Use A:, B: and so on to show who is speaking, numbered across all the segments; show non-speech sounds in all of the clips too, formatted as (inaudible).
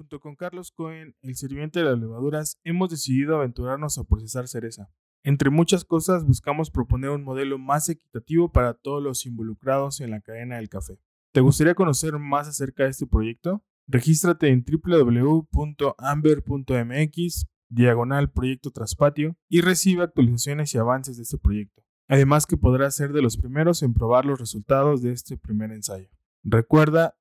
A: junto con Carlos Cohen, el sirviente de las levaduras, hemos decidido aventurarnos a procesar cereza. Entre muchas cosas, buscamos proponer un modelo más equitativo para todos los involucrados en la cadena del café. ¿Te gustaría conocer más acerca de este proyecto? Regístrate en www.amber.mx, diagonal proyecto traspatio, y recibe actualizaciones y avances de este proyecto. Además que podrás ser de los primeros en probar los resultados de este primer ensayo. Recuerda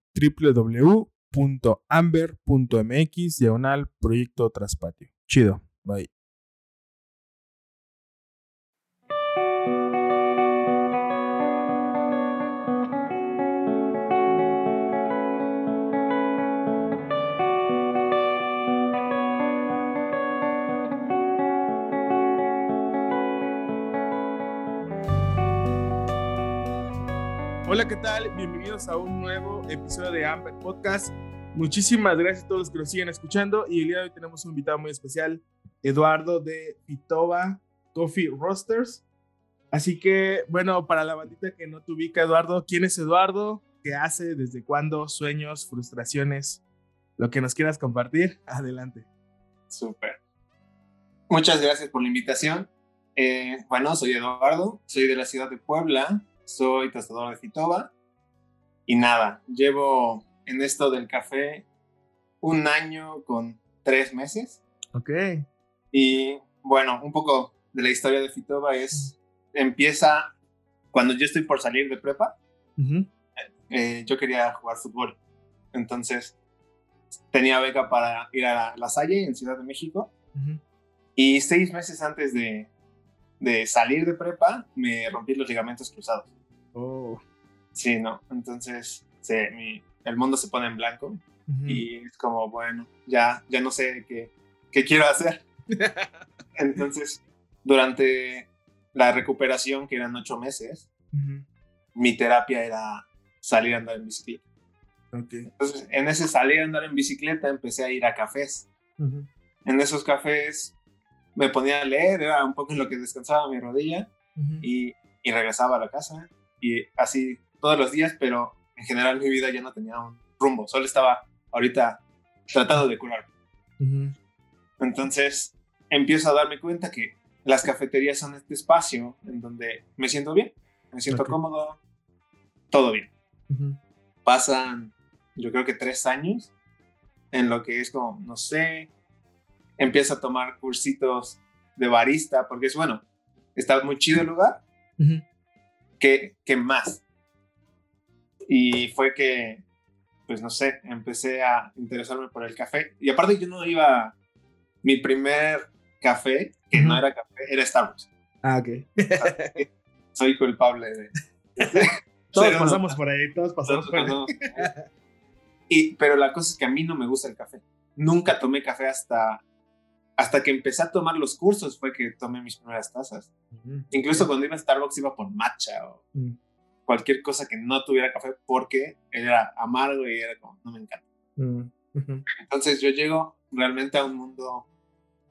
A: www.amber.mx, diagonal proyecto traspatio. Chido, bye. Hola, ¿qué tal? Bienvenidos a un nuevo episodio de Amber Podcast. Muchísimas gracias a todos los que nos siguen escuchando y el día de hoy tenemos un invitado muy especial, Eduardo de Pitova Coffee Roasters. Así que, bueno, para la bandita que no te ubica, Eduardo, ¿quién es Eduardo? ¿Qué hace? ¿Desde cuándo? ¿Sueños? ¿Frustraciones? Lo que nos quieras compartir, adelante.
B: Súper. Muchas gracias por la invitación. Eh, bueno, soy Eduardo, soy de la ciudad de Puebla, soy tostador de Fitoba. Y nada, llevo en esto del café un año con tres meses.
A: Ok.
B: Y bueno, un poco de la historia de Fitoba es, empieza cuando yo estoy por salir de prepa. Eh, yo quería jugar fútbol. Entonces tenía beca para ir a La Salle en Ciudad de México. Y seis meses antes de, de salir de prepa, me rompí los ligamentos cruzados.
A: Oh.
B: Sí, no. Entonces, el mundo se pone en blanco y es como, bueno, ya, ya no sé qué, qué quiero hacer. (laughs) Entonces, durante la recuperación, que eran ocho meses, mi terapia era salir a andar en bicicleta. Entonces, en ese salir a andar en bicicleta, empecé a ir a cafés. En esos cafés me ponía a leer, era un poco en lo que descansaba mi rodilla y, y regresaba a la casa y así todos los días, pero en general mi vida ya no tenía un rumbo, solo estaba ahorita tratando de curar. Entonces empiezo a darme cuenta que las cafeterías son este espacio en donde me siento bien, me siento cómodo, todo bien. Pasan, yo creo que tres años en lo que es como, no sé, empiezo a tomar cursitos de barista, porque es bueno, está muy chido el lugar, ¿qué, más? Y fue que, pues no sé, empecé a interesarme por el café. Y aparte yo no iba, mi primer café, que no era café, era Starbucks.
A: Ah, ok. (laughs)
B: Soy culpable de... (laughs)
A: todos pasamos por ahí, todos pasamos por ahí.
B: Y, pero la cosa es que a mí no me gusta el café. Nunca tomé café hasta hasta que empecé a tomar los cursos fue que tomé mis primeras tazas. Incluso cuando iba a Starbucks iba por matcha o mm. cualquier cosa que no tuviera café porque era amargo y era como, no me encanta. Mm, Entonces yo llego realmente a un mundo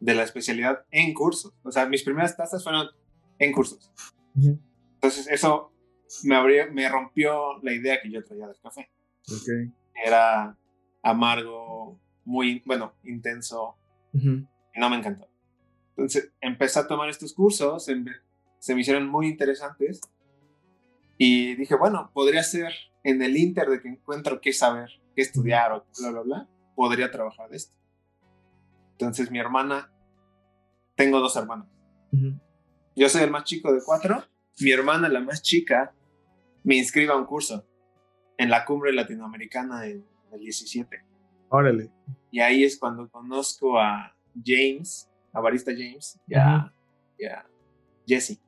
B: de la especialidad en cursos. O sea, mis primeras tazas fueron en cursos. Entonces eso me, abrió, me rompió la idea que yo traía del café. Era amargo, muy, bueno, intenso no me encantó. Entonces empecé a tomar estos cursos, se me hicieron muy interesantes y dije, bueno, podría ser en el inter de que encuentro qué saber, qué estudiar o bla, bla, bla, podría trabajar de esto. Entonces mi hermana, tengo dos hermanos. Yo soy el más chico de cuatro, mi hermana, la más chica, me inscribe a un curso en la cumbre latinoamericana del, del 17.
A: Órale.
B: Y ahí es cuando conozco a, James, a Barista James, ya, ya, Jesse.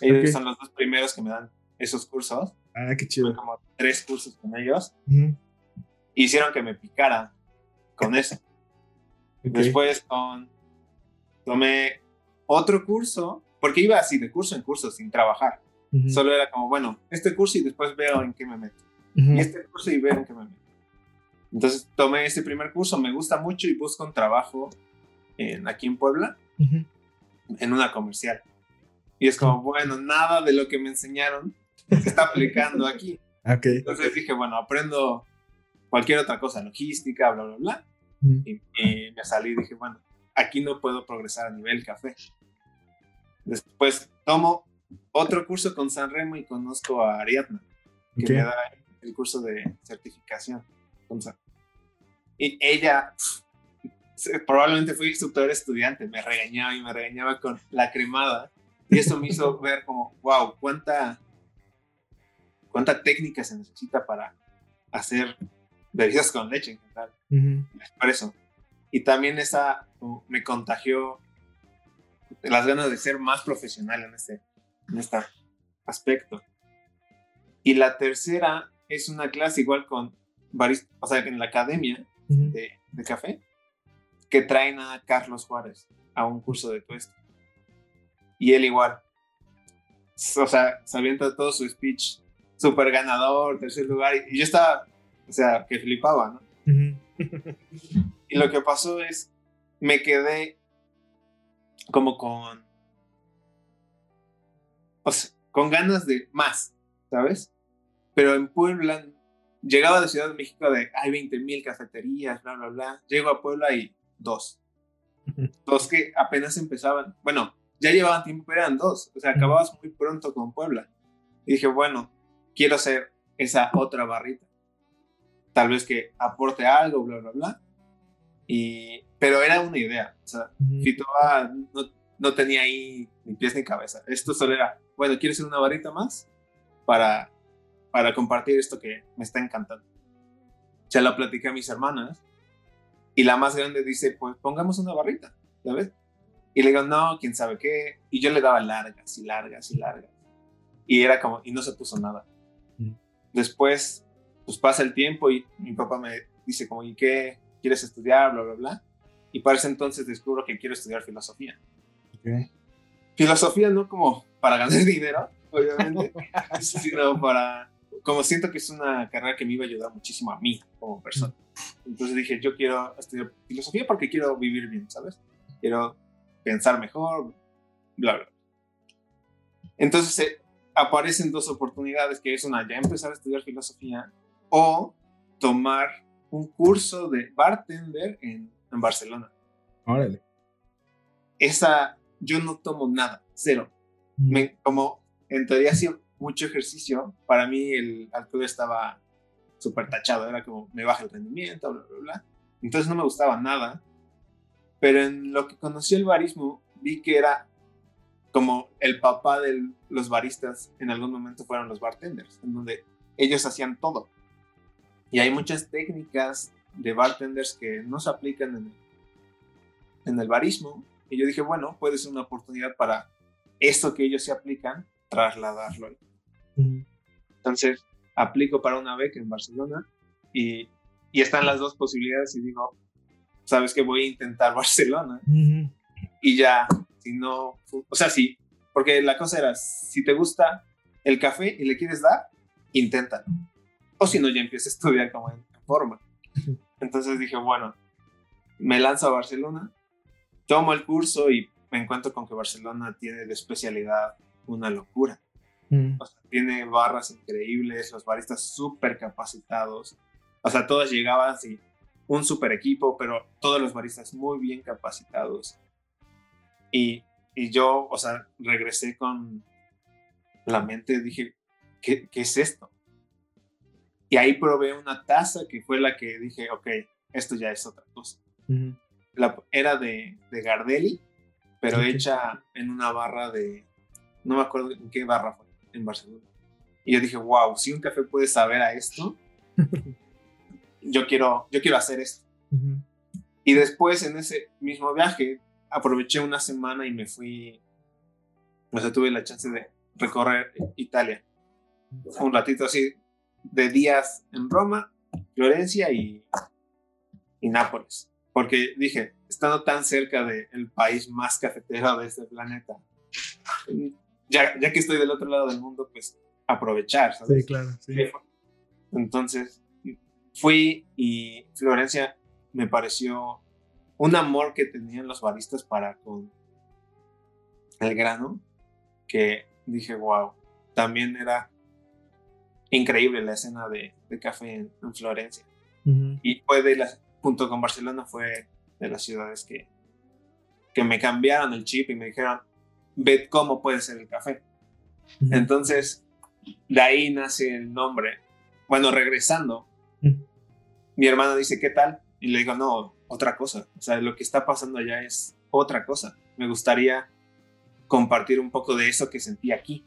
B: Ellos son los dos primeros que me dan esos cursos.
A: Ah, qué chido.
B: como tres cursos con ellos. Hicieron que me picara con eso. (laughs) Después con, tomé otro curso, porque iba así de curso en curso sin trabajar. Solo era como, bueno, este curso y después veo en qué me meto. Y este curso y veo en qué me meto. Entonces tomé ese primer curso, me gusta mucho y busco un trabajo en, aquí en Puebla, en una comercial. Y es como, bueno, nada de lo que me enseñaron se está aplicando aquí. (laughs)
A: Okay.
B: Entonces dije, bueno, aprendo cualquier otra cosa, logística, bla, bla, bla. y, me salí y dije, bueno, aquí no puedo progresar a nivel café. Después tomo otro curso con San Remo y conozco a Ariadna, que me da el curso de certificación. Y ella, probablemente fui instructor estudiante, me regañaba y me regañaba con la cremada. Y eso me hizo ver como, wow, cuánta, cuánta técnica se necesita para hacer bebidas con leche en general. Por eso. Y también esa me contagió las ganas de ser más profesional en este, en este aspecto. Y la tercera es una clase igual con varios, o sea, en la academia de, de, café, que traen a Carlos Juárez a un curso de tuesto. Y él igual, o sea, sabiendo todo su speech, súper ganador, tercer lugar, y yo estaba, o sea, que flipaba, ¿no? y lo que pasó es, me quedé como con, o sea, con ganas de más, ¿sabes? Pero en Puebla, llegaba de Ciudad de México de, hay 20 mil cafeterías, bla, bla, bla. Llego a Puebla y dos. Dos que apenas empezaban, bueno, ya llevaban tiempo, pero eran dos. O sea, acababas muy pronto con Puebla. Y dije, bueno, quiero hacer esa otra barrita. Tal vez que aporte algo, bla, bla, bla. Y, pero era una idea. O sea, Fitoa no, no tenía ahí ni pies ni cabeza. Esto solo era, bueno, ¿quieres hacer una barrita más? Para, para compartir esto que me está encantando. Ya lo platiqué a mis hermanas y la más grande dice, pues pongamos una barrita, ¿sabes? Y le digo, no, quién sabe qué. Y yo le daba largas y largas y largas. Y era como, y no se puso nada. Después, pues pasa el tiempo y mi papá me dice como, ¿y qué? ¿Quieres estudiar? Bla, bla, bla. Y para ese entonces descubro que quiero estudiar filosofía. Filosofía no como para ganar (laughs) dinero, obviamente, (laughs) sino para, como siento que es una carrera que me iba a ayudar muchísimo a mí como persona. Entonces dije, yo quiero estudiar filosofía porque quiero vivir bien, ¿sabes? Quiero pensar mejor, bla, bla. Entonces eh, aparecen dos oportunidades, que es una, ya empezar a estudiar filosofía o tomar un curso de bartender en, en Barcelona.
A: Órale.
B: Esa, yo no tomo nada, cero. Me, como en teoría hacía mucho ejercicio, para mí el alcohol estaba súper tachado, era como me baja el rendimiento, bla, bla, bla. Entonces no me gustaba nada pero en lo que conocí el barismo, vi que era como el papá de los baristas en algún momento fueron los bartenders, en donde ellos hacían todo. Y hay muchas técnicas de bartenders que no se aplican en el, en el barismo. Y yo dije, bueno, puede ser una oportunidad para esto que ellos se aplican, trasladarlo. Entonces, aplico para una beca en Barcelona y, y están las dos posibilidades y digo, sabes que voy a intentar (laughs) Barcelona. Y ya, si no, o sea, sí, porque la cosa era, si te gusta el café y le quieres dar, inténtalo. O si no, ya empieza a estudiar como en, forma. Entonces dije, bueno, me lanzo a Barcelona, tomo el curso y me encuentro con que Barcelona tiene de especialidad una locura. O sea, tiene barras increíbles, los baristas súper capacitados. O sea, todas llegaban y un super equipo, pero todos los baristas muy bien capacitados. Y, y yo, o sea, regresé con la mente, dije, ¿qué, qué es esto? Y ahí probé una taza que fue la que dije, ok, esto ya es otra cosa. la, era de, de Gardelli, pero hecha en una barra de, no me acuerdo en qué barra fue, en Barcelona. Y yo dije, wow, si un café puede saber a esto, (laughs) yo quiero, yo quiero hacer esto. Y después en ese mismo viaje aproveché una semana y me fui, o sea, tuve la chance de recorrer Italia. Un ratito así de días en Roma, Florencia y, y Nápoles. Porque dije, estando tan cerca del país más cafetero de este planeta, ya, ya que estoy del otro lado del mundo, pues aprovechar, ¿sabes?
A: Sí, claro. Sí.
B: Entonces, fui y Florencia me pareció un amor que tenían los baristas para con el grano, que dije, wow, también era increíble la escena de, café en, Florencia. Y fue de las junto con Barcelona fue de las ciudades que, que me cambiaron el chip y me dijeron, ve cómo puede ser el café. Entonces, de ahí nace el nombre. Bueno, regresando, mi hermano dice, ¿qué tal? Y le digo, no, otra cosa. O sea, lo que está pasando allá es otra cosa. Me gustaría compartir un poco de eso que sentí aquí.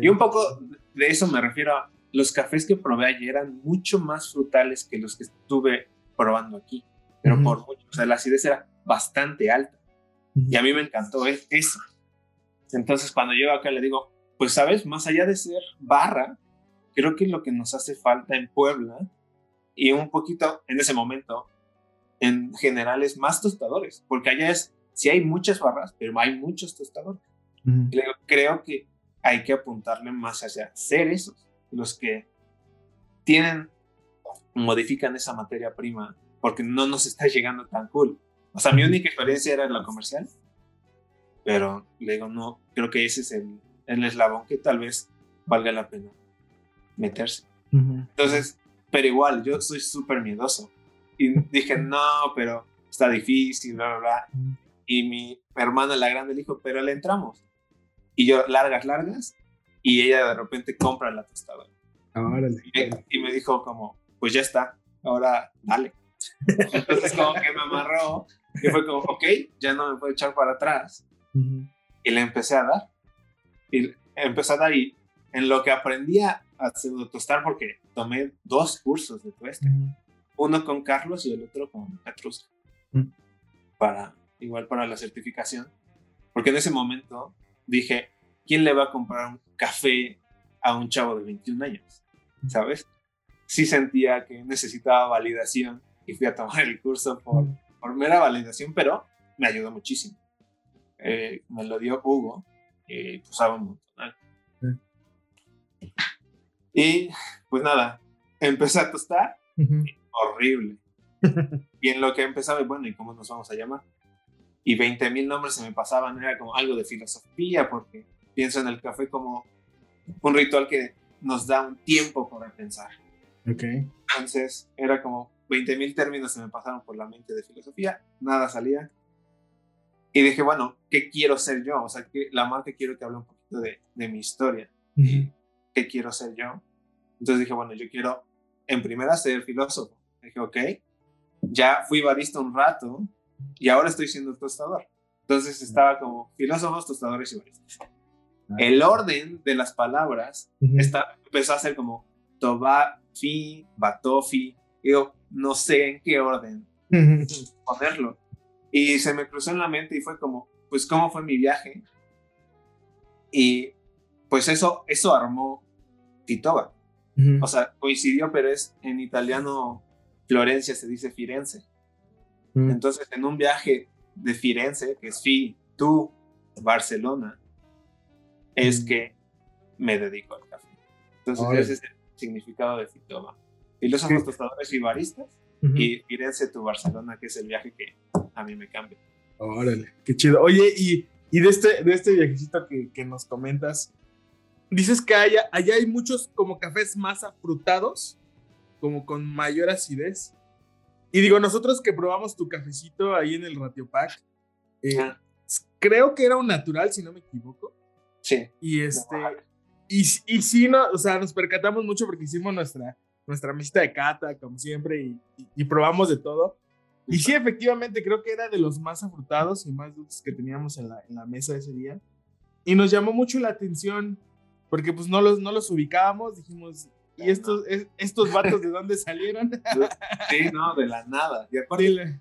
B: Y un poco de eso me refiero a los cafés que probé ayer eran mucho más frutales que los que estuve probando aquí. Pero por mucho, o sea, la acidez era bastante alta. Y a mí me encantó e-, eso. Entonces, cuando llego acá le digo, pues, ¿sabes? Más allá de ser barra, creo que lo que nos hace falta en Puebla y un poquito en ese momento, en general, es más tostadores, porque allá es, sí hay muchas barras, pero hay muchos tostadores. creo que hay que apuntarle más hacia ser esos, los que tienen, modifican esa materia prima, porque no nos está llegando tan cool. O sea, mi única experiencia era en la comercial, pero le digo, no, creo que ese es el, el eslabón que tal vez valga la pena meterse. Entonces, pero igual, yo soy súper miedoso. Y dije, no, pero está difícil, bla, bla, bla. Y mi hermana, la grande, le dijo, pero le entramos. Y yo, largas, largas. Y ella de repente compra la tostadora. y, me dijo como, pues ya está, ahora dale. (laughs) Entonces como que me amarró y fue como, ok, ya no me puedo echar para atrás. Y le empecé a dar. Y empecé a dar y en lo que aprendí a pseudo tostar, porque tomé dos cursos de tueste. Uno con Carlos y el otro con Petrusca. Para, igual para la certificación. Porque en ese momento dije, ¿quién le va a comprar un café a un chavo de 21 años? ¿Sabes? Sí sentía que necesitaba validación y fui a tomar el curso por, por mera validación, pero me ayudó muchísimo. Eh, me lo dio Hugo y pues un montón. Y pues nada, empecé a tostar. Horrible. (laughs) y en lo que empezaba, bueno, ¿y cómo nos vamos a llamar? Y 20 mil nombres se me pasaban, era como algo de filosofía, porque pienso en el café como un ritual que nos da un tiempo para pensar.
A: Ok.
B: Entonces era como 20 mil términos se me pasaron por la mente de filosofía, nada salía. Y dije, bueno, ¿qué quiero ser yo? O sea, que la marca quiero que hable un poquito de, de mi historia. ¿Qué quiero ser yo? Entonces dije, bueno, yo quiero en primera ser filósofo. Dije, ok, ya fui barista un rato y ahora estoy siendo tostador. Entonces estaba como filósofos, tostadores y baristas. El orden de las palabras está, empezó a ser como tobafi, batofi. Digo, no sé en qué orden ponerlo. Y se me cruzó en la mente y fue como, pues, ¿cómo fue mi viaje? Y pues eso, eso armó Titoba. O sea, coincidió, pero es en italiano Florencia se dice Firenze. Entonces, en un viaje de Firenze, que es Fi, tú, Barcelona, es que me dedico al café. Entonces, ese es el significado de Fitoma. Filósofos, tostadores y baristas, y Firenze, tu Barcelona, que es el viaje que a mí me cambia.
A: Órale, qué chido. Oye, y, y de, este, de este viajecito que, que nos comentas, dices que allá, allá hay muchos como cafés más afrutados, como con mayor acidez. Y digo, nosotros que probamos tu cafecito ahí en el Ratio Pack, eh, creo que era un natural, si no me equivoco.
B: Sí.
A: Y este, y, y sí, no, o sea, nos percatamos mucho porque hicimos nuestra, nuestra mesita de cata, como siempre, y, y, probamos de todo. Y sí, efectivamente, creo que era de los más afrutados y más dulces que teníamos en la, en la mesa ese día. Y nos llamó mucho la atención porque pues no los, no los ubicábamos, dijimos, ¿y estos, estos vatos de dónde salieron? (laughs)
B: sí, no, de la nada. Y aparte,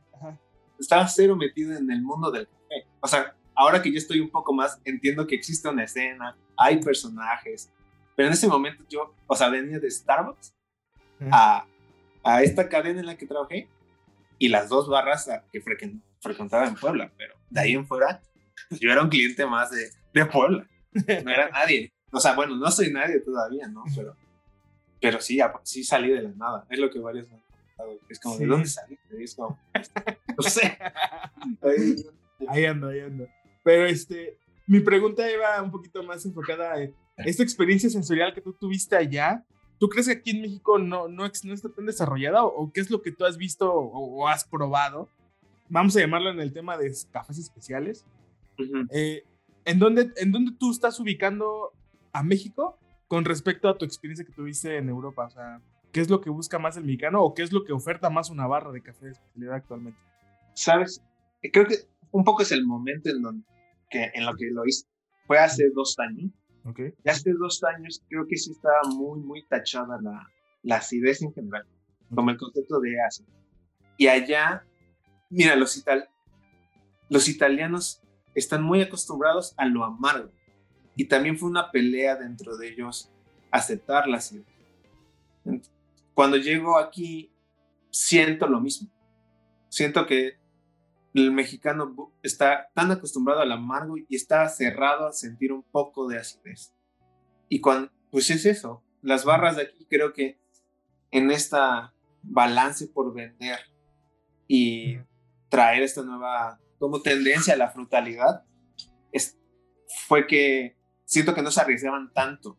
B: estaba cero metido en el mundo del café. O sea, ahora que yo estoy un poco más, entiendo que existe una escena, hay personajes, pero en ese momento yo, o sea, venía de Starbucks a, a esta cadena en la que trabajé y las dos barras que frecuentaba en Puebla, pero de ahí en fuera, pues yo era un cliente más de, de Puebla, no era nadie. O sea, bueno, no soy nadie todavía, ¿no? Pero, pero sí, sí salí de la nada. Es lo que varios me han comentado. Es como, ¿de dónde salí? Es como, no sé. (laughs)
A: ahí ando, ahí ando. Pero este, mi pregunta iba un poquito más enfocada en esta experiencia sensorial que tú tuviste allá. ¿Tú crees que aquí en México no, no, no está tan desarrollada o, qué es lo que tú has visto o, has probado? Vamos a llamarlo en el tema de cafés especiales. Eh, ¿en, dónde, ¿En dónde tú estás ubicando a México con respecto a tu experiencia que tuviste en Europa? O sea, ¿qué es lo que busca más el mexicano o qué es lo que oferta más una barra de café de especialidad actualmente?
B: Sabes, creo que un poco es el momento en, donde, que, en lo que lo hice. Fue hace dos años.
A: Okay.
B: Y hace dos años creo que sí estaba muy, muy tachada la, la acidez en general, como el concepto de ácido. Y allá, mira, los, ital los italianos están muy acostumbrados a lo amargo. Y también fue una pelea dentro de ellos aceptar la acidez. Cuando llego aquí, siento lo mismo. Siento que el mexicano está tan acostumbrado al amargo y está cerrado a sentir un poco de acidez. Y cuando, pues es eso, las barras de aquí creo que en esta balance por vender y traer esta nueva como tendencia a la frutalidad, fue que siento que no se arriesgaban tanto.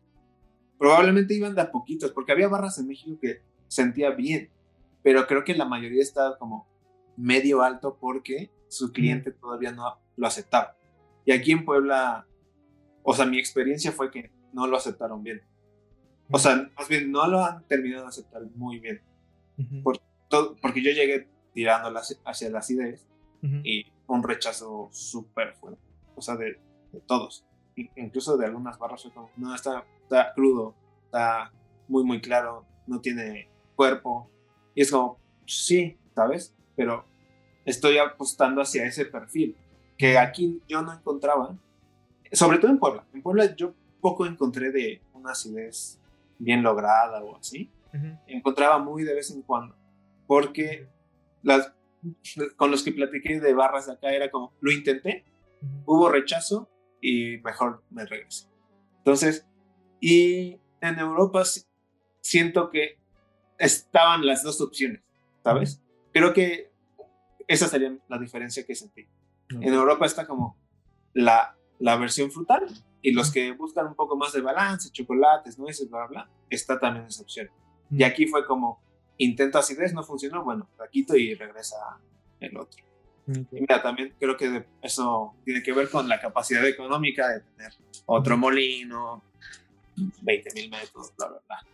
B: Probablemente iban de a poquitos, porque había barras en México que sentía bien, pero creo que la mayoría estaba como medio alto porque su cliente todavía no lo aceptaba. Y aquí en Puebla, o sea, mi experiencia fue que no lo aceptaron bien. O sea, más bien no lo han terminado de aceptar muy bien. por todo, porque yo llegué tirando hacia las ideas y un rechazo súper fuerte. O sea, de, todos. Incluso de algunas barras como, no, está, está crudo, está muy, muy claro, no tiene cuerpo. Y es como, sí, ¿sabes? Pero estoy apostando hacia ese perfil que aquí yo no encontraba, sobre todo en Puebla. En Puebla yo poco encontré de una acidez bien lograda o así. Encontraba muy de vez en cuando, porque las, con los que platiqué de barras de acá era como, lo intenté, hubo rechazo y mejor me regresé. Entonces, y en Europa siento que estaban las dos opciones, ¿sabes? Creo que esa sería la diferencia que sentí. En Europa está como la, la versión frutal y los que buscan un poco más de balance, chocolates, nueces, bla, bla, bla, está también esa opción. Y aquí fue como, intento acidez, no funcionó, bueno, la quito y regresa el otro. Y mira, también creo que eso tiene que ver con la capacidad económica de tener otro molino, 20 mil metros, bla, bla, bla.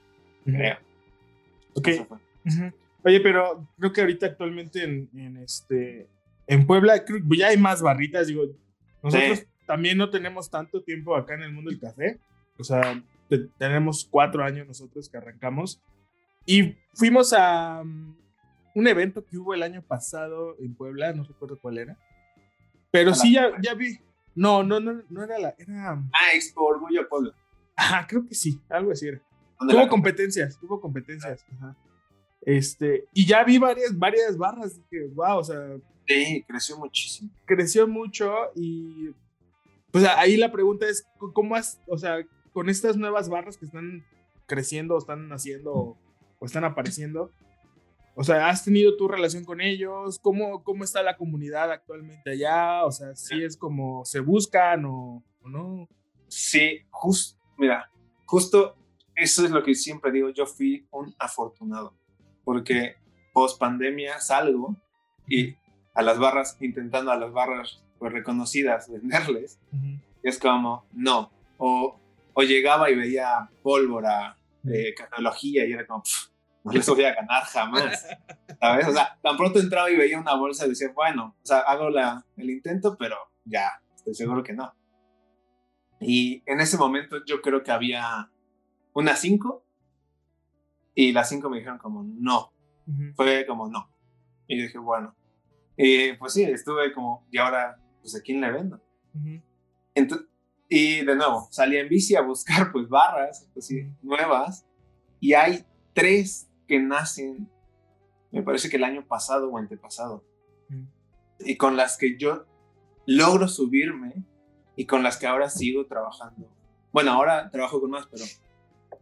B: Creo.
A: Ok. Oye, pero creo que ahorita actualmente en, este en Puebla creo ya hay más barritas, digo, nosotros también no tenemos tanto tiempo acá en el mundo del café, o sea, tenemos cuatro años nosotros que arrancamos. Y fuimos a um, un evento que hubo el año pasado en Puebla, no recuerdo cuál era, pero sí ya, ya vi, no, no, no, no era la, era...
B: Ah, Expo Orgullo Puebla.
A: Ajá, creo que sí, algo así era. Tuvo competencias, tuvo competencias, ajá. Este, y ya vi varias, varias barras, que wow, o sea.
B: Sí, creció muchísimo.
A: Creció mucho y. Pues ahí la pregunta es: ¿cómo has, o sea, con estas nuevas barras que están creciendo, están naciendo o están apareciendo? O sea, ¿has tenido tu relación con ellos? ¿Cómo, cómo está la comunidad actualmente allá? O sea, si es como se buscan o, o no.
B: Sí, justo, mira, justo eso es lo que siempre digo. Yo fui un afortunado porque post pandemia salgo y a las barras, intentando a las barras pues, reconocidas (laughs) venderles, es como, no, o, o, llegaba y veía pólvora, tecnología y era como, no les (laughs) voy a ganar jamás, ¿sabes? O sea, tan pronto entraba y veía una bolsa y decía, bueno, o sea, hago la, el intento, pero ya, estoy seguro que no. Y en ese momento yo creo que había unas cinco y las cinco me dijeron como no. Fue como no. Y dije, bueno. Y pues sí, estuve como, ¿y ahora, pues a quién le vendo? y de nuevo, salí en bici a buscar (laughs) pues barras, pues sí, nuevas. Y hay tres que nacen, me parece que el año pasado o antepasado. Y con las que yo logro subirme y con las que ahora sigo trabajando. Bueno, ahora trabajo con más, pero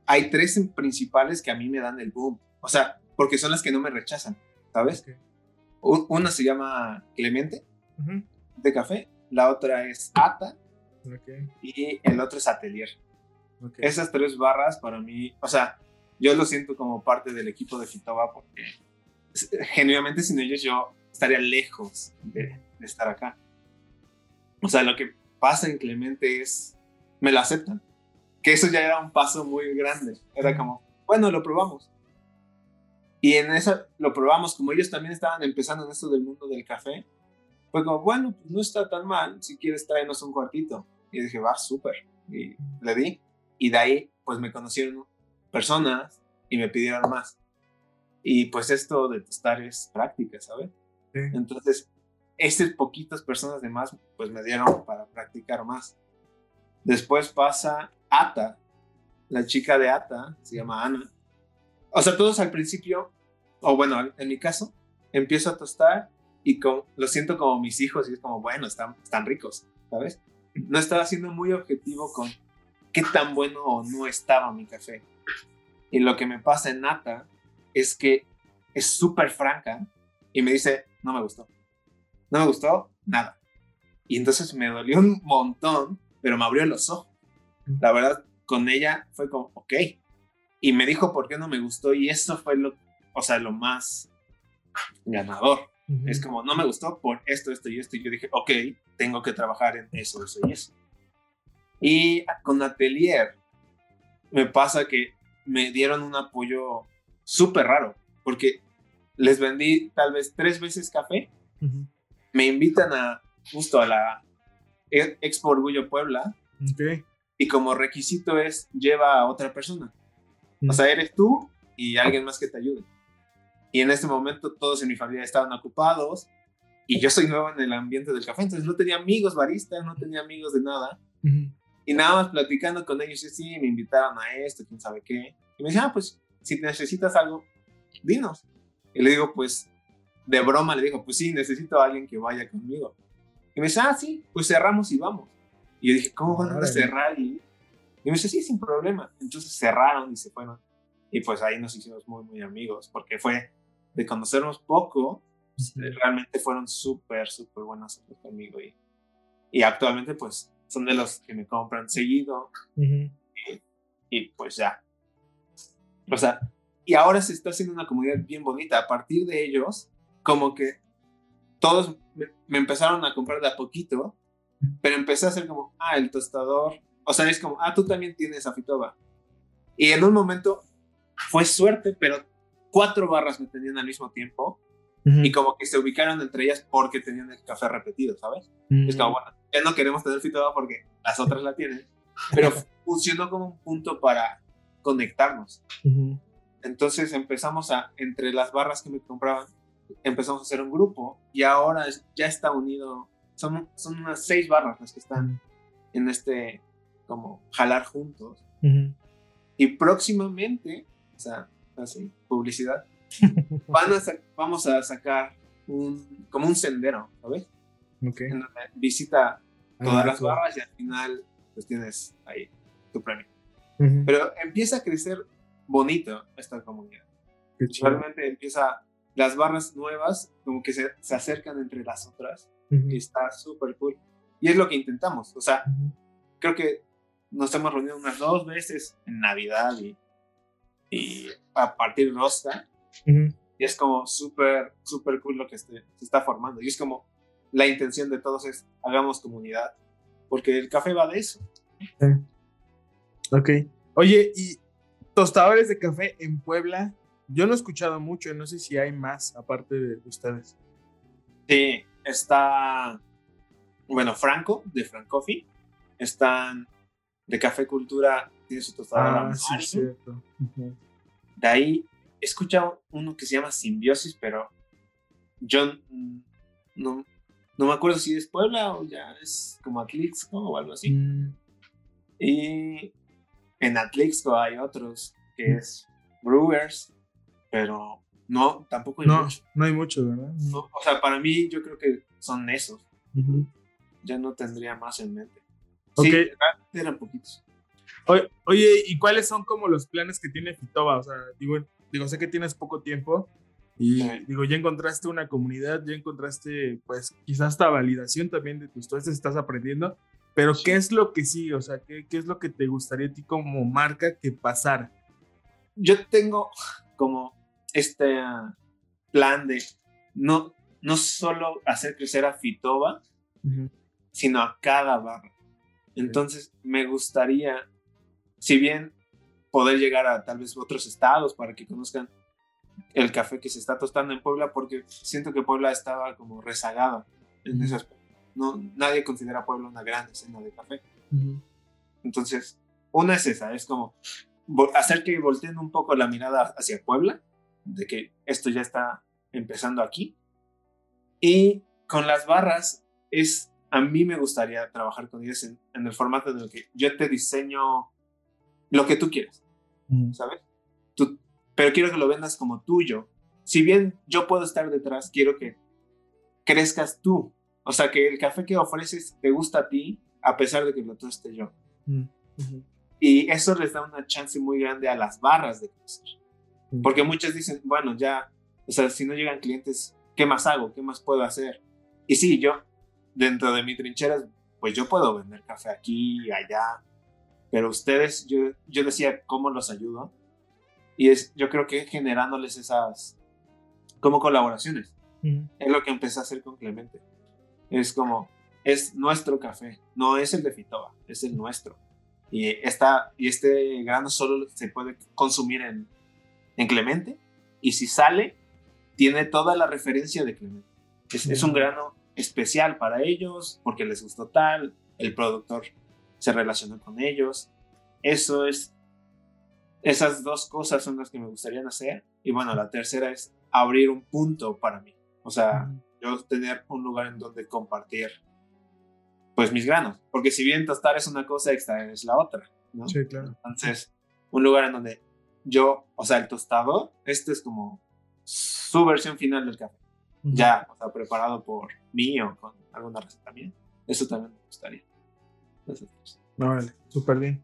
B: hay tres principales que a mí me dan el boom. O sea, porque son las que no me rechazan, ¿sabes? Una se llama Clemente, de café. La otra es Ata. Y el otro es Atelier. Esas tres barras para mí, o sea, yo lo siento como parte del equipo de Fitoba porque genuinamente sin ellos yo estaría lejos de, de estar acá. O sea, lo que pasa en Clemente es, me lo aceptan. Que eso ya era un paso muy grande. Era como, bueno, lo probamos. Y en eso lo probamos, como ellos también estaban empezando en esto del mundo del café, fue como, bueno, pues no está tan mal, si quieres tráenos un cuartito. Y dije, va, súper. Y le di. Y de ahí, pues me conocieron personas y me pidieron más. Y pues esto de tostar es práctica, ¿sabes? Entonces, estas poquitas personas de más, pues me dieron para practicar más. Después pasa Ata, la chica de Ata, se llama Ana. O sea, todos al principio, o bueno, en mi caso, empiezo a tostar y con, lo siento como mis hijos y es como, bueno, están, están ricos, ¿sabes? No estaba siendo muy objetivo con qué tan bueno o no estaba mi café. Y lo que me pasa en Ata es que es súper franca y me dice, no me gustó. No me gustó nada. Y entonces me dolió un montón, pero me abrió los ojos. La verdad, con ella fue como, ok. Y me dijo por qué no me gustó y eso fue lo, o sea, lo más ganador. Es como, no me gustó por esto, esto y esto. Y yo dije, ok, tengo que trabajar en eso, eso y eso. Y con Atelier me pasa que me dieron un apoyo súper raro, porque les vendí tal vez tres veces café, me invitan a justo a la e-, Expo Orgullo Puebla, y como requisito es lleva a otra persona. O sea, eres tú y alguien más que te ayude. Y en este momento todos en mi familia estaban ocupados y yo soy nuevo en el ambiente del café, entonces no tenía amigos baristas, no tenía amigos de nada. Y nada más platicando con ellos, y sí, me invitaron a esto, quién sabe qué. Y me decían, ah, pues si necesitas algo, dinos. Y le digo, pues, de broma, le digo, pues sí, necesito a alguien que vaya conmigo. Y me dice, ah, sí, pues cerramos y vamos. Y yo dije, ¿cómo van a cerrar? Y, y me dice, sí, sin problema. Entonces cerraron y se fueron. Y pues ahí nos hicimos muy, muy amigos, porque fue de conocernos poco, pues, realmente fueron súper, súper buenos conmigo. Y, y actualmente, pues, son de los que me compran seguido. y, y, pues ya. O sea, y ahora se está haciendo una comunidad bien bonita. A partir de ellos, como que todos me, empezaron a comprar de a poquito, pero empecé a hacer como, ah, el tostador. O sea, es como, ah, tú también tienes afitoba. Y en un momento fue suerte, pero cuatro barras me tenían al mismo tiempo. Y como que se ubicaron entre ellas porque tenían el café repetido, ¿sabes? Es como, bueno, ya no queremos tener fitoba porque las otras la tienen. Pero (laughs) funcionó como un punto para conectarnos. Entonces empezamos a, entre las barras que me compraban, empezamos a hacer un grupo y ahora ya está unido, son, son unas seis barras las que están en este, como, jalar juntos. Y próximamente, o sea, así, publicidad, (laughs) van a vamos a sacar un, como un sendero, ¿sabes? Okay. En donde visita ah, todas las barras y al final, pues tienes ahí tu premio. Pero empieza a crecer bonito esta comunidad. Realmente empieza las barras nuevas como que se, se acercan entre las otras y está súper cool. Y es lo que intentamos. O sea, creo que nos hemos reunido unas dos veces en Navidad y, y a partir de Rosta. Y es como súper, súper cool lo que se está formando. Y es como la intención de todos es hagamos comunidad. Porque el café va de eso.
A: Ok. Oye, y tostadores de café en Puebla, yo no he escuchado mucho, no sé si hay más aparte de ustedes.
B: Sí, está, bueno, Franco, de Francofi, están de Café Cultura, tiene su tostadora. Ah, sí, cierto. De ahí he escuchado uno que se llama Simbiosis, pero yo no, no me acuerdo si es Puebla o ya es como Atlixco o algo así. Mm. Y en Atlixco hay otros que es Brewers, pero no, tampoco hay
A: no, No hay mucho, ¿verdad?
B: o sea, para mí yo creo que son esos. Ya no tendría más en mente. Sí, eran poquitos.
A: Oye, ¿y cuáles son como los planes que tiene Fitoba? O sea, digo, digo sé que tienes poco tiempo y digo, ya encontraste una comunidad, ya encontraste, pues, quizás esta validación también de tus cosas, estás aprendiendo, pero ¿qué es lo que sí? O sea, ¿qué, ¿qué, es lo que te gustaría a ti como marca que pasara?
B: yo tengo como este plan de no, no solo hacer crecer a Fitoba, sino a cada barra. Entonces, me gustaría, si bien poder llegar a tal vez otros estados para que conozcan el café que se está tostando en Puebla, porque siento que Puebla estaba como rezagada en ese aspecto. No, nadie considera Puebla una gran escena de café. Entonces, una es esa, es como hacer que volteen un poco la mirada hacia Puebla, de que esto ya está empezando aquí. Y con las barras, es, a mí me gustaría trabajar con ellas en, el formato en el que yo te diseño lo que tú quieres, ¿sabes? Tú, pero quiero que lo vendas como tuyo. Si bien yo puedo estar detrás, quiero que crezcas tú. O sea, que el café que ofreces te gusta a ti, a pesar de que lo esté yo. Y eso les da una chance muy grande a las barras de crecer. Porque muchas dicen, bueno, ya, o sea, si no llegan clientes, ¿qué más hago? ¿Qué más puedo hacer? Y sí, yo, dentro de mi trincheras, pues yo puedo vender café aquí, allá, pero ustedes, yo, yo decía, ¿cómo los ayudo? Y es, yo creo que generándoles esas, como colaboraciones. Es lo que empecé a hacer con Clemente. Es como, es nuestro café, no es el de Fitoba, es el nuestro. Y, esta, y este grano solo se puede consumir en, en Clemente. Y si sale, tiene toda la referencia de Clemente. Es, un grano especial para ellos porque les gustó tal, el productor se relacionó con ellos. Eso es, esas dos cosas son las que me gustaría hacer. Y bueno, la tercera es abrir un punto para mí. O sea, yo tener un lugar en donde compartir pues mis granos. Porque si bien tostar es una cosa, extraer es la otra, ¿no?
A: Sí, claro.
B: Entonces, un lugar en donde yo, o sea, el tostado, este es como su versión final del café. Ya, o sea, preparado por mí o con alguna receta mía. Eso también me gustaría.
A: Vale, súper bien.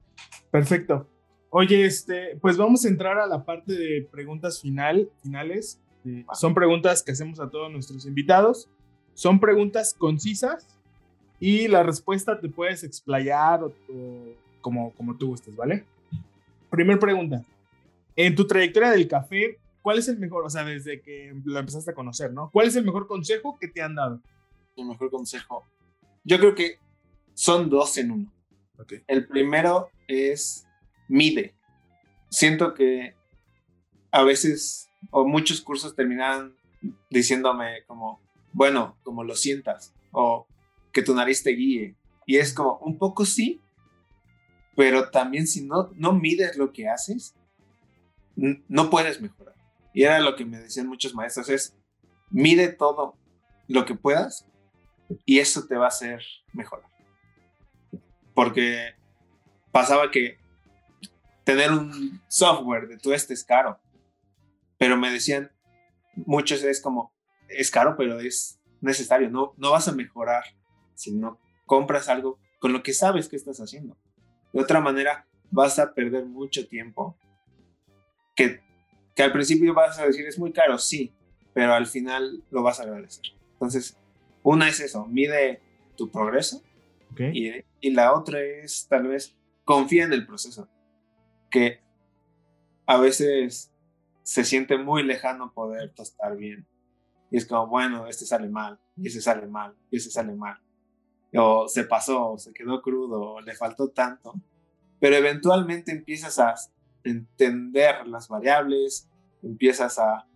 A: Perfecto. Oye, este, pues vamos a entrar a la parte de preguntas final, finales. Son preguntas que hacemos a todos nuestros invitados. Son preguntas concisas y la respuesta te puedes explayar o, como, como tú gustes, ¿vale? Primer pregunta. En tu trayectoria del café, ¿cuál es el mejor, o sea, desde que lo empezaste a conocer, ¿no? ¿Cuál es el mejor consejo que te han dado?
B: El mejor consejo. Yo creo que son dos en uno. Okay. El primero es mide. Siento que a veces o muchos cursos terminan diciéndome como, bueno, como lo sientas, o que tu nariz te guíe. Y es como, un poco sí, pero también si no, no mides lo que haces, no puedes mejorar. Y era lo que me decían muchos maestros, es mide todo lo que puedas y eso te va a hacer mejorar. Porque pasaba que tener un software de tu este es caro, pero me decían muchos es como, es caro, pero es necesario, no, no vas a mejorar si no compras algo con lo que sabes que estás haciendo. De otra manera, vas a perder mucho tiempo que, que al principio vas a decir es muy caro, sí, pero al final lo vas a agradecer. Entonces, una es eso, mide tu progreso y, y la otra es tal vez confía en el proceso, que a veces se siente muy lejano poder tostar bien. Y es como, bueno, este sale mal, y ese sale mal, y ese sale mal o se pasó, o se quedó crudo, o le faltó tanto, pero eventualmente empiezas a entender las variables, empiezas a...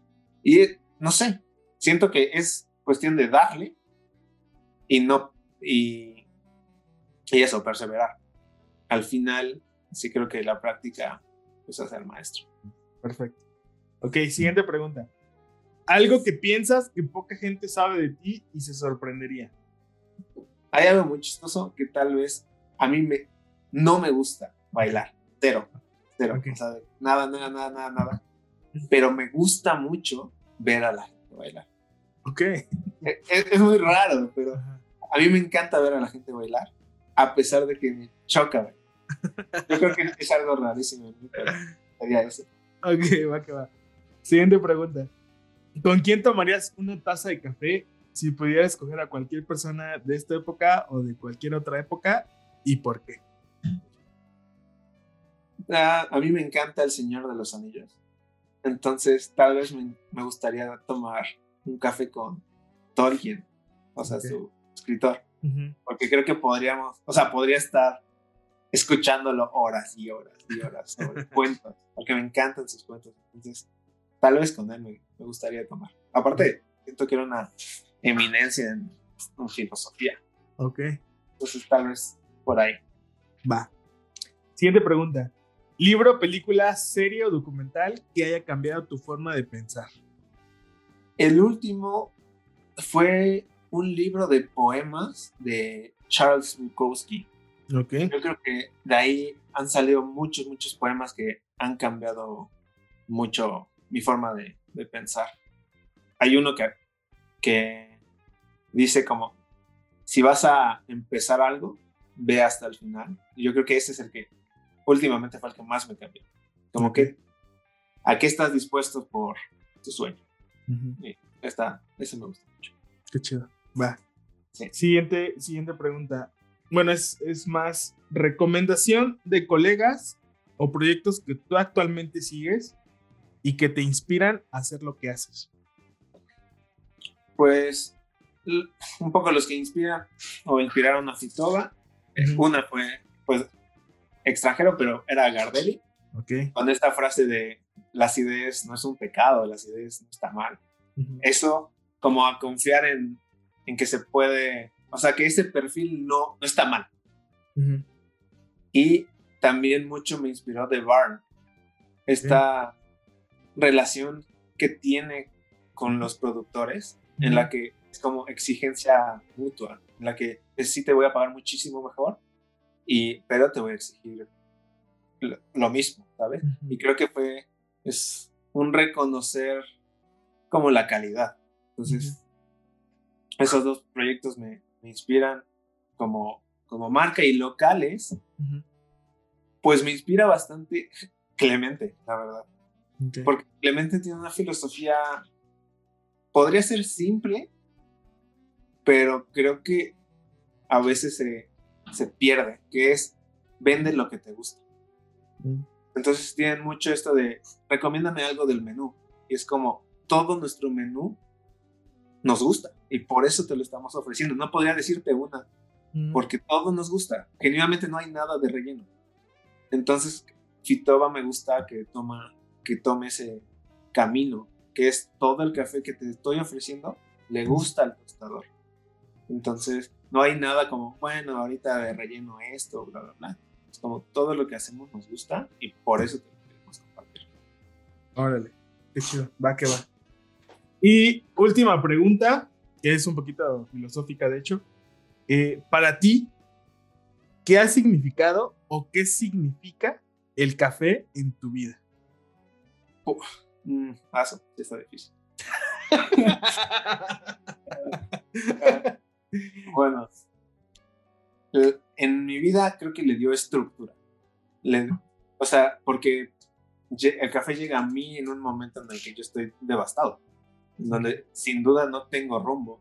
B: Y no sé, siento que es cuestión de darle y no... Y, y eso, perseverar. Al final, sí creo que la práctica es hacer maestro.
A: Perfecto. Ok, siguiente pregunta. Algo que piensas que poca gente sabe de ti y se sorprendería
B: hay algo muy chistoso que tal vez a mí me, no me gusta bailar, cero, cero, o sea, nada, nada, nada, nada, nada, pero me gusta mucho ver a la gente bailar.
A: Ok.
B: E, e, es, muy raro, pero a mí me encanta ver a la gente bailar, a pesar de que me choca. Yo creo que es algo rarísimo, pero sería eso.
A: Ok, va que va. Siguiente pregunta. ¿Con quién tomarías una taza de café si pudiera escoger a cualquier persona de esta época o de cualquier otra época, ¿y por qué?
B: A mí me encanta El Señor de los Anillos. Entonces, tal vez me, me gustaría tomar un café con Tolkien, o sea, su escritor. Porque creo que podríamos, o sea, podría estar escuchándolo horas y horas y horas sobre (laughs) cuentos, porque me encantan sus cuentos. Entonces, tal vez con él me, me gustaría tomar. Aparte, siento que era una eminencia en, en filosofía.
A: Ok.
B: Entonces, tal vez por ahí.
A: Va. Siguiente pregunta. Libro, película, serie o documental que haya cambiado tu forma de pensar.
B: El último fue un libro de poemas de Charles Bukowski.
A: Okay.
B: Yo creo que de ahí han salido muchos, muchos poemas que han cambiado mucho mi forma de, de pensar. Hay uno que, que dice como, si vas a empezar algo, ve hasta el final. Yo creo que ese es el que últimamente fue el que más me cambió. Como que, ¿a qué estás dispuesto por tu sueño? y esta, ese me gusta mucho.
A: Qué chido. Va. Siguiente, siguiente pregunta. Bueno, es, es más recomendación de colegas o proyectos que tú actualmente sigues y que te inspiran a hacer lo que haces.
B: Pues un poco los que inspiran o inspiraron a Fitoba. Una fue, pues, extranjero, pero era Gardelli.
A: Okay.
B: Con esta frase de la acidez no es un pecado, la acidez no está mal. Eso, como a confiar en, en, que se puede, o sea, que ese perfil no, no está mal. Y también mucho me inspiró de Barn, esta relación que tiene con los productores, en la que es como exigencia mutua, en la que sí te voy a pagar muchísimo mejor, y, pero te voy a exigir lo, mismo, ¿sabes? Y creo que fue, es un reconocer como la calidad. Entonces, esos dos proyectos me, me, inspiran como, como marca y locales, pues me inspira bastante Clemente, la verdad. Porque Clemente tiene una filosofía, podría ser simple, pero creo que a veces se, se pierde, que es vende lo que te gusta. Mm. Entonces tienen mucho esto de recomiéndame algo del menú. Y es como todo nuestro menú nos gusta y por eso te lo estamos ofreciendo. No podría decirte una, mm. porque todo nos gusta. Genuinamente no hay nada de relleno. Entonces, Fitoba me gusta que, toma, que tome ese camino, que es todo el café que te estoy ofreciendo, le gusta al tostador. Entonces, no hay nada como, bueno, ahorita de relleno esto, bla, bla, bla. Es como todo lo que hacemos nos gusta y por eso te lo queremos compartir.
A: Órale, qué chido, va que va. Y última pregunta, que es un poquito filosófica, de hecho. Eh, para ti, ¿qué ha significado o qué significa el café en tu vida?
B: Uf, mm, paso, está difícil. (laughs) (laughs) Bueno, en mi vida creo que le dio estructura. o sea, porque el café llega a mí en un momento en el que yo estoy devastado, donde sin duda no tengo rumbo.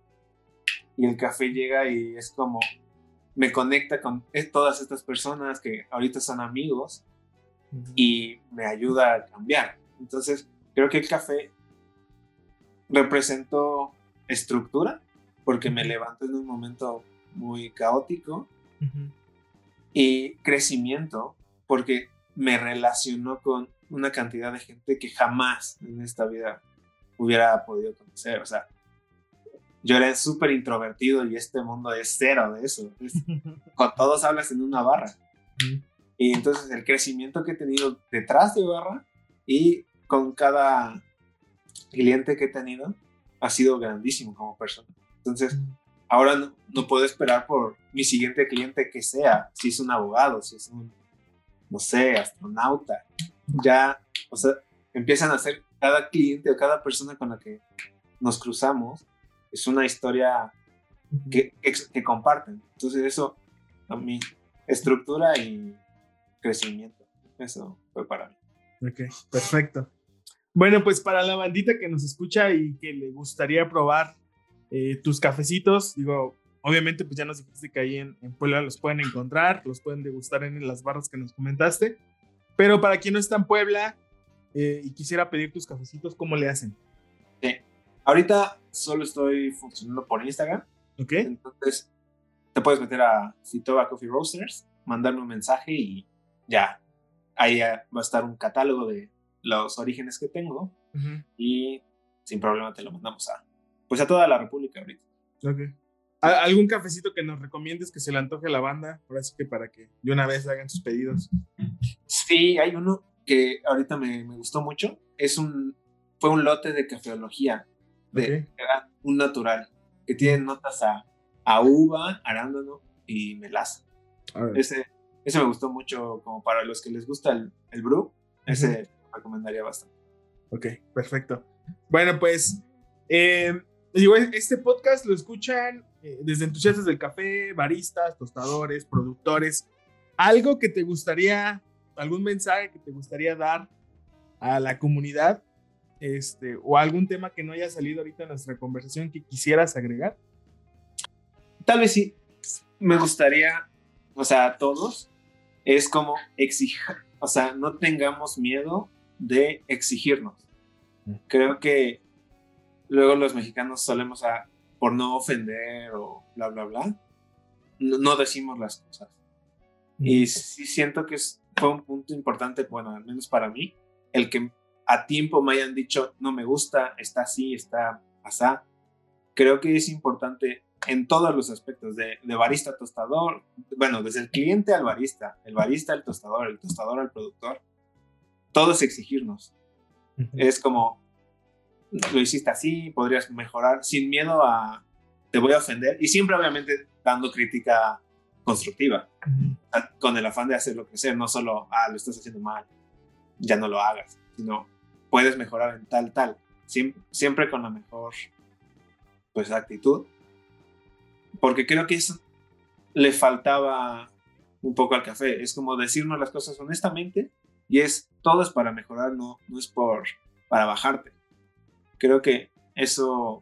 B: Y el café llega y es como, me conecta con todas estas personas que ahorita son amigos y me ayuda a cambiar. Entonces, creo que el café representó estructura porque me levanto en un momento muy caótico y crecimiento porque me relacionó con una cantidad de gente que jamás en esta vida hubiera podido conocer. O sea, yo era súper introvertido y este mundo es cero de eso. (laughs) con todos hablas en una barra. Y entonces el crecimiento que he tenido detrás de barra y con cada cliente que he tenido ha sido grandísimo como persona. Entonces, ahora no, puedo esperar por mi siguiente cliente que sea, si es un abogado, si es un, no sé, astronauta. Ya, o sea, empiezan a ser cada cliente o cada persona con la que nos cruzamos, es una historia que, que, comparten. Entonces, eso a mí, estructura y crecimiento, eso fue para mí.
A: Ok, perfecto. Bueno, pues para la bandita que nos escucha y que le gustaría probar eh, tus cafecitos, digo, obviamente pues ya nos dijiste que ahí en, Puebla los pueden encontrar, los pueden degustar en las barras que nos comentaste. Pero para quien no está en Puebla eh, y quisiera pedir tus cafecitos, ¿cómo le hacen?
B: Sí. Ahorita solo estoy funcionando por Instagram.
A: Ok.
B: Entonces, te puedes meter a Fitoba Coffee Roasters, mandarme un mensaje y ya. Ahí va a estar un catálogo de los orígenes que tengo
A: Ujú.
B: y sin problema te lo mandamos a, pues a toda la República ahorita.
A: Ok. ¿A- ¿Algún cafecito que nos recomiendes que se le antoje a la banda? Ahora sí que para que de una vez hagan sus pedidos.
B: Sí, hay uno que ahorita me, me gustó mucho. Es un, fue un lote de cafeología, de,
A: Ok.
B: era un natural, que tiene notas a, a uva, arándano y melaza. Ese, ese me gustó mucho como para los que les gusta el, el brew. Ese recomendaría bastante.
A: Ok, perfecto. Bueno, pues, eh, digo, este podcast lo escuchan eh, desde entusiastas del café, baristas, tostadores, productores. Algo que te gustaría, algún mensaje que te gustaría dar a la comunidad, este, o algún tema que no haya salido ahorita en nuestra conversación que quisieras agregar.
B: Tal vez sí, me gustaría, o sea, a todos, es como exigir, o sea, no tengamos miedo de exigirnos.
A: Mm.
B: Creo que luego los mexicanos solemos a, por no ofender o bla, bla, bla, no, no decimos las cosas. Y sí siento que es- fue un punto importante, bueno, al menos para mí, el que a tiempo me hayan dicho, no me gusta, está así, está asá. Creo que es importante en todos los aspectos, de, de barista a tostador, bueno, desde el cliente al barista, el barista al tostador, el tostador al productor, todo es exigirnos.
A: Ujú.
B: Es como, lo hiciste así, podrías mejorar sin miedo a, te voy a ofender, y siempre obviamente dando crítica constructiva
A: Ujú.
B: con el afán de hacerlo crecer, no solo, ah, lo estás haciendo mal, ya no lo hagas, sino puedes mejorar en tal, tal, siempre, siempre con la mejor, pues, actitud, porque creo que eso le faltaba un poco al café, es como decirnos las cosas honestamente, y es, todo es para mejorar, no, no es por, para bajarte. Creo que eso,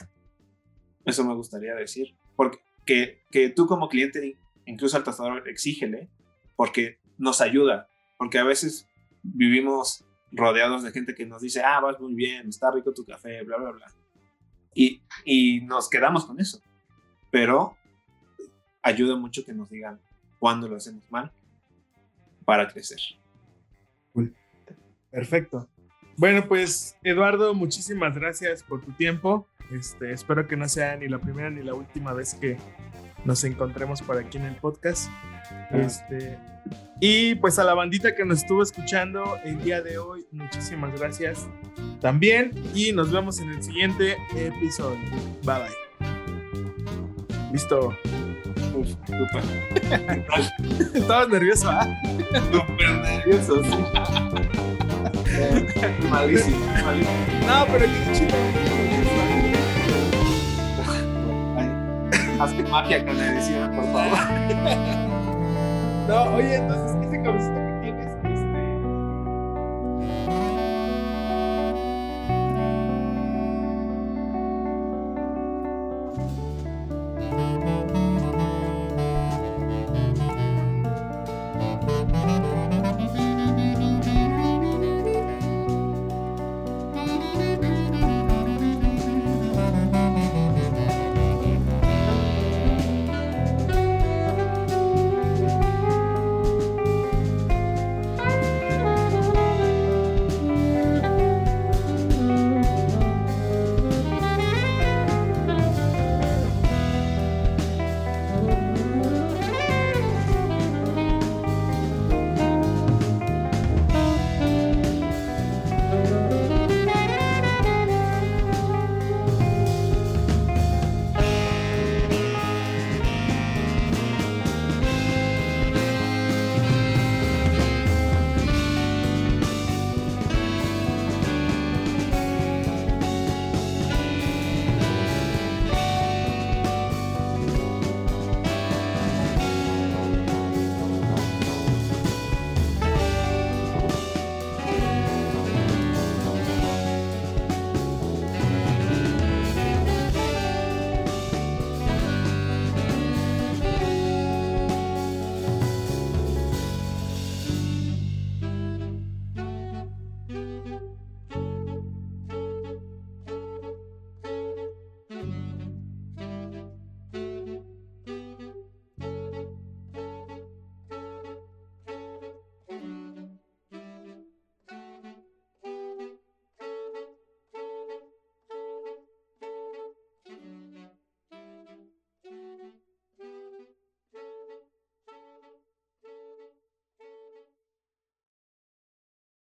B: eso me gustaría decir, porque que, que tú como cliente incluso al tostador exígele, porque nos ayuda, porque a veces vivimos rodeados de gente que nos dice, ah, vas muy bien, está rico tu café, bla, bla, bla. Y, y nos quedamos con eso. Pero ayuda mucho que nos digan cuándo lo hacemos mal para crecer.
A: Perfecto. Bueno, pues Eduardo, muchísimas gracias por tu tiempo. Este, espero que no sea ni la primera ni la última vez que nos encontremos por aquí en el podcast. Este, y pues a la bandita que nos estuvo escuchando el día de hoy, muchísimas gracias también. Y nos vemos en el siguiente episodio. Bye bye. Listo.
B: Uf. (laughs)
A: Estabas nervioso, ¿ah?
B: Súper nervioso, sí. (laughs) (laughs) malísimo, malísimo.
A: No, pero qué chido.
B: Haz magia con la edición, por favor. (laughs)
A: No, oye, entonces ese cabecito